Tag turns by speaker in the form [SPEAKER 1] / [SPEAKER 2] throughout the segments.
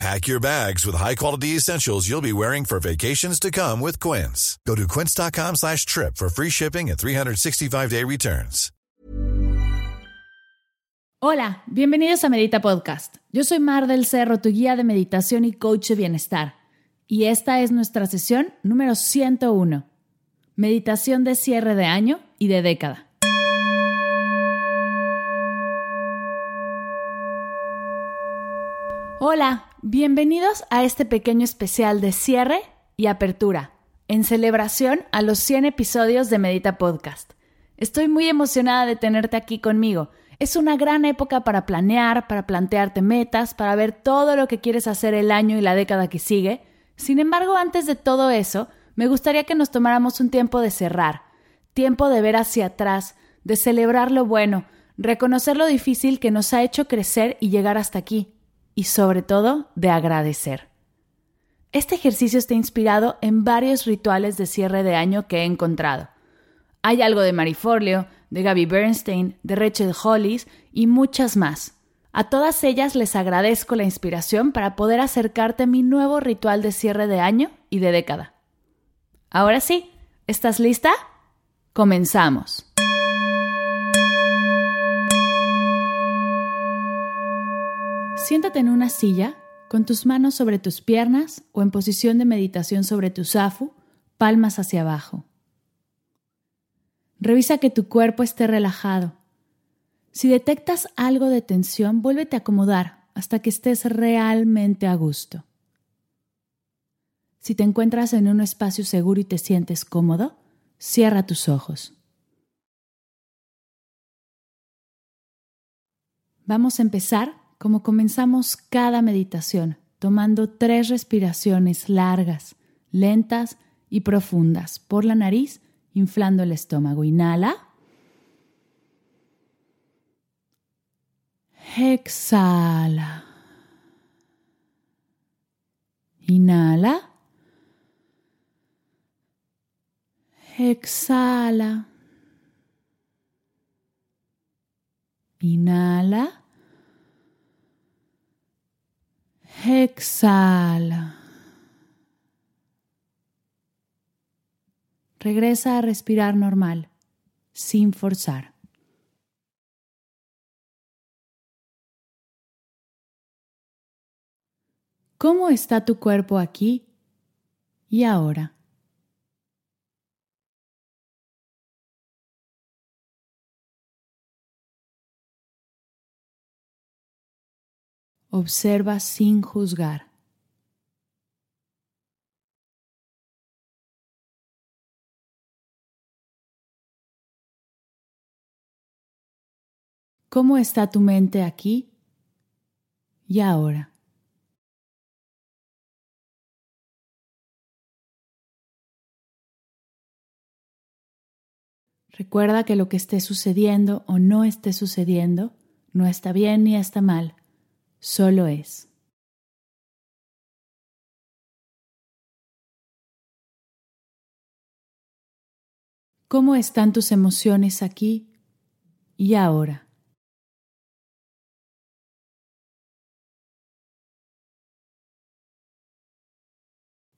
[SPEAKER 1] Pack your bags with high-quality essentials you'll be wearing for vacations to come with Quince. Go to quince.com slash trip for free shipping and 365-day returns.
[SPEAKER 2] Hola, bienvenidos a Medita Podcast. Yo soy Mar del Cerro, tu guía de meditación y coach de bienestar. Y esta es nuestra sesión número 101. Meditación de cierre de año y de década. Hola, bienvenidos a este pequeño especial de cierre y apertura, en celebración a los 100 episodios de Medita Podcast. Estoy muy emocionada de tenerte aquí conmigo. Es una gran época para planear, para plantearte metas, para ver todo lo que quieres hacer el año y la década que sigue. Sin embargo, antes de todo eso, me gustaría que nos tomáramos un tiempo de cerrar, tiempo de ver hacia atrás, de celebrar lo bueno, reconocer lo difícil que nos ha hecho crecer y llegar hasta aquí y sobre todo de agradecer. Este ejercicio está inspirado en varios rituales de cierre de año que he encontrado. Hay algo de Marifolio, de Gaby Bernstein, de Rachel Hollis y muchas más. A todas ellas les agradezco la inspiración para poder acercarte mi nuevo ritual de cierre de año y de década. Ahora sí, ¿estás lista? Comenzamos. Siéntate en una silla, con tus manos sobre tus piernas o en posición de meditación sobre tu zafu, palmas hacia abajo. Revisa que tu cuerpo esté relajado. Si detectas algo de tensión, vuélvete a acomodar hasta que estés realmente a gusto. Si te encuentras en un espacio seguro y te sientes cómodo, cierra tus ojos. Vamos a empezar como comenzamos cada meditación, tomando tres respiraciones largas, lentas y profundas por la nariz, inflando el estómago. Inhala. Exhala. Inhala. Exhala. Inhala. Exhala. Regresa a respirar normal, sin forzar. ¿Cómo está tu cuerpo aquí y ahora? Observa sin juzgar. ¿Cómo está tu mente aquí y ahora? Recuerda que lo que esté sucediendo o no esté sucediendo no está bien ni está mal solo es. ¿Cómo están tus emociones aquí y ahora?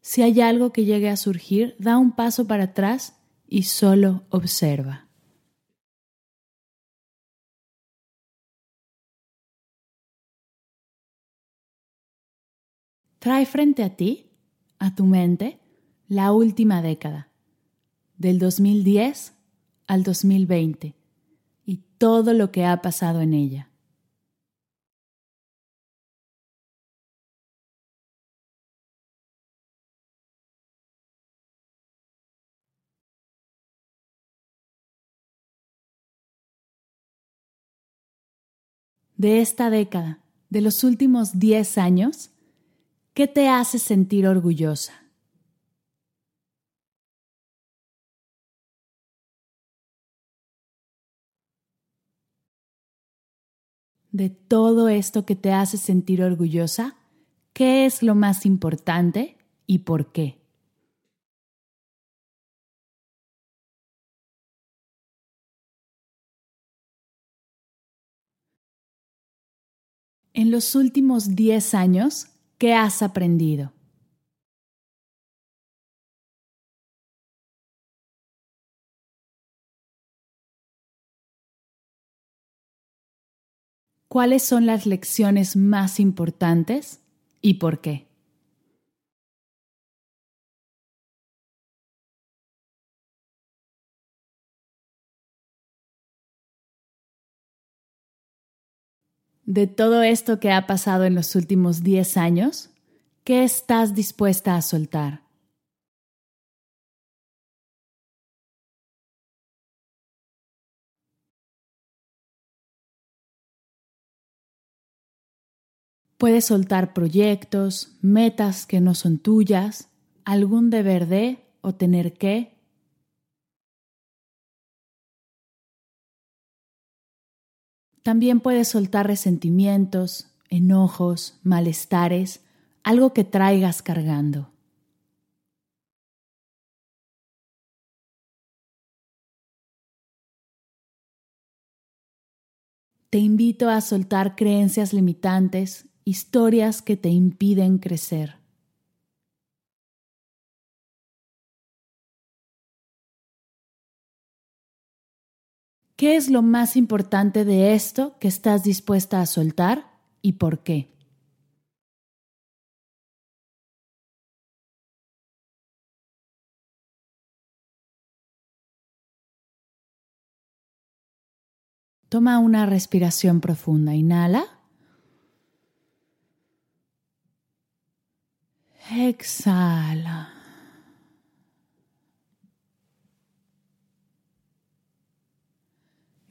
[SPEAKER 2] Si hay algo que llegue a surgir, da un paso para atrás y solo observa. Trae frente a ti, a tu mente, la última década, del 2010 al 2020, y todo lo que ha pasado en ella. De esta década, de los últimos 10 años, ¿Qué te hace sentir orgullosa? de todo esto que te hace sentir orgullosa, ¿qué es lo más importante y por qué? En los últimos 10 años, ¿qué has aprendido? ¿Cuáles son las lecciones más importantes y por qué? De todo esto que ha pasado en los últimos 10 años, ¿qué estás dispuesta a soltar? Puedes soltar proyectos, metas que no son tuyas, algún deber de o tener que También puedes soltar resentimientos, enojos, malestares, algo que traigas cargando. Te invito a soltar creencias limitantes, historias que te impiden crecer. ¿Qué es lo más importante de esto que estás dispuesta a soltar y por qué? Toma una respiración profunda. Inhala. Exhala.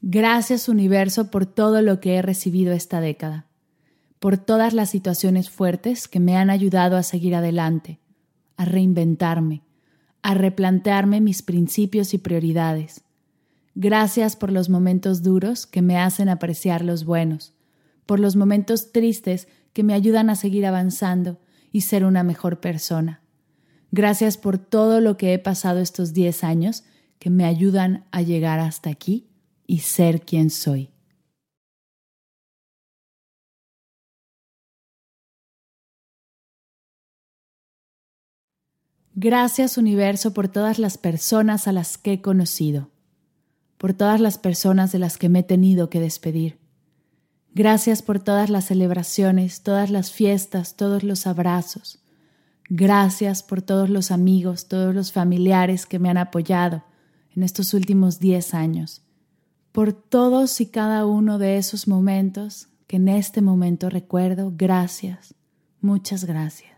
[SPEAKER 2] Gracias universo por todo lo que he recibido esta década, por todas las situaciones fuertes que me han ayudado a seguir adelante, a reinventarme, a replantearme mis principios y prioridades. Gracias por los momentos duros que me hacen apreciar los buenos, por los momentos tristes que me ayudan a seguir avanzando y ser una mejor persona. Gracias por todo lo que he pasado estos 10 años que me ayudan a llegar hasta aquí y ser quien soy. Gracias universo por todas las personas a las que he conocido, por todas las personas de las que me he tenido que despedir. Gracias por todas las celebraciones, todas las fiestas, todos los abrazos. Gracias por todos los amigos, todos los familiares que me han apoyado en estos últimos diez años por todos y cada uno de esos momentos que en este momento recuerdo. Gracias, muchas gracias.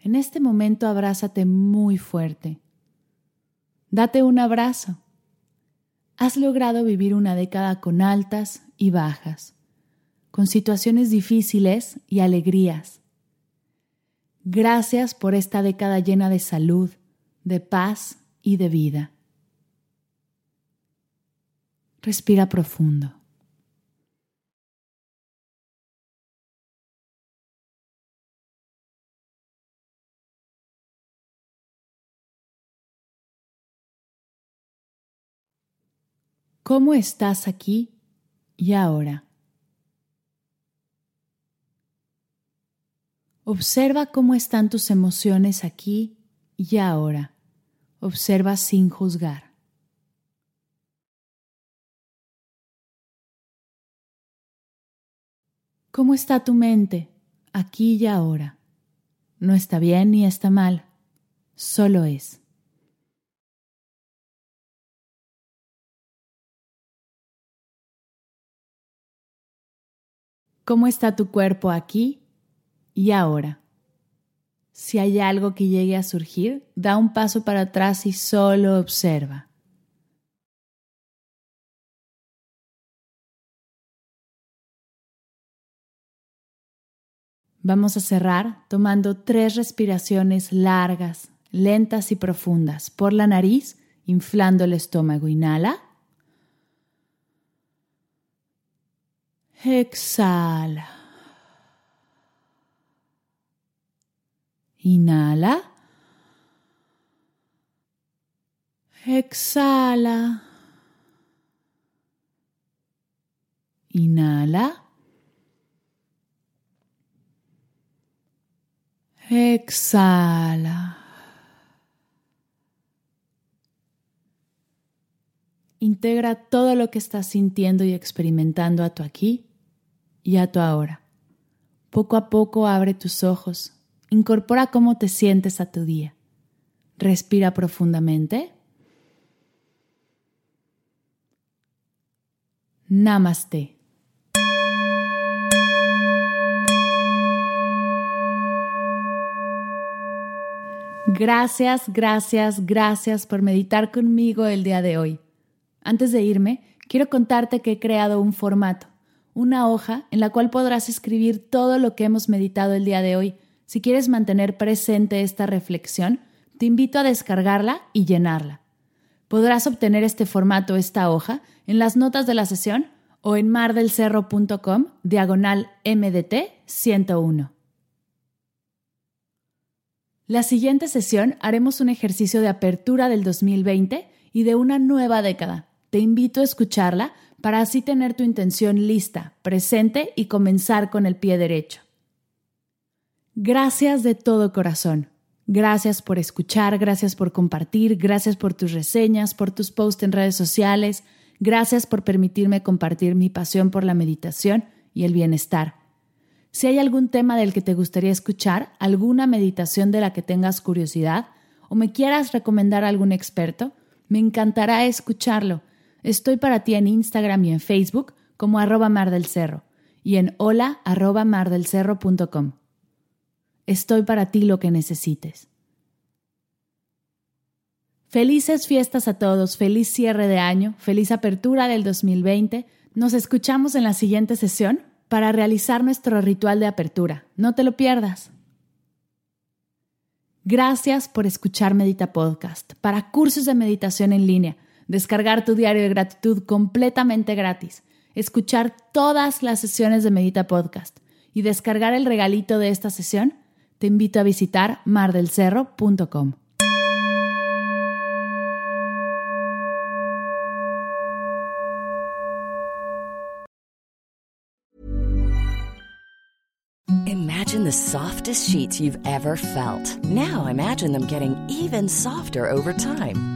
[SPEAKER 2] En este momento abrázate muy fuerte. Date un abrazo. Has logrado vivir una década con altas y bajas, con situaciones difíciles y alegrías Gracias por esta década llena de salud, de paz y de vida. Respira profundo. ¿Cómo estás aquí y ahora? Observa cómo están tus emociones aquí y ahora. Observa sin juzgar. ¿Cómo está tu mente aquí y ahora? No está bien ni está mal, solo es. ¿Cómo está tu cuerpo aquí y ahora. Si hay algo que llegue a surgir, da un paso para atrás y solo observa. Vamos a cerrar tomando tres respiraciones largas, lentas y profundas por la nariz inflando el estómago. Inhala. Exhala. Inhala. Exhala. Inhala. Exhala. Integra todo lo que estás sintiendo y experimentando a tu aquí y a tu ahora. Poco a poco abre tus ojos. Incorpora cómo te sientes a tu día. Respira profundamente. Namaste. Gracias, gracias, gracias por meditar conmigo el día de hoy. Antes de irme, quiero contarte que he creado un formato, una hoja en la cual podrás escribir todo lo que hemos meditado el día de hoy. Si quieres mantener presente esta reflexión, te invito a descargarla y llenarla. Podrás obtener este formato, esta hoja, en las notas de la sesión o en mardelcerro.com diagonal MDT 101. La siguiente sesión haremos un ejercicio de apertura del 2020 y de una nueva década. Te invito a escucharla para así tener tu intención lista, presente y comenzar con el pie derecho. Gracias de todo corazón. Gracias por escuchar, gracias por compartir, gracias por tus reseñas, por tus posts en redes sociales, gracias por permitirme compartir mi pasión por la meditación y el bienestar. Si hay algún tema del que te gustaría escuchar, alguna meditación de la que tengas curiosidad o me quieras recomendar a algún experto, me encantará escucharlo. Estoy para ti en Instagram y en Facebook como arroba y en hola. Estoy para ti lo que necesites. Felices fiestas a todos, feliz cierre de año, feliz apertura del 2020. Nos escuchamos en la siguiente sesión para realizar nuestro ritual de apertura. No te lo pierdas. Gracias por escuchar Medita Podcast. Para cursos de meditación en línea, descargar tu diario de gratitud completamente gratis, escuchar todas las sesiones de Medita Podcast y descargar el regalito de esta sesión, te invito a visitar mardelcerro.com.
[SPEAKER 3] Imagine the softest sheets you've ever felt. Now imagine them getting even softer over time.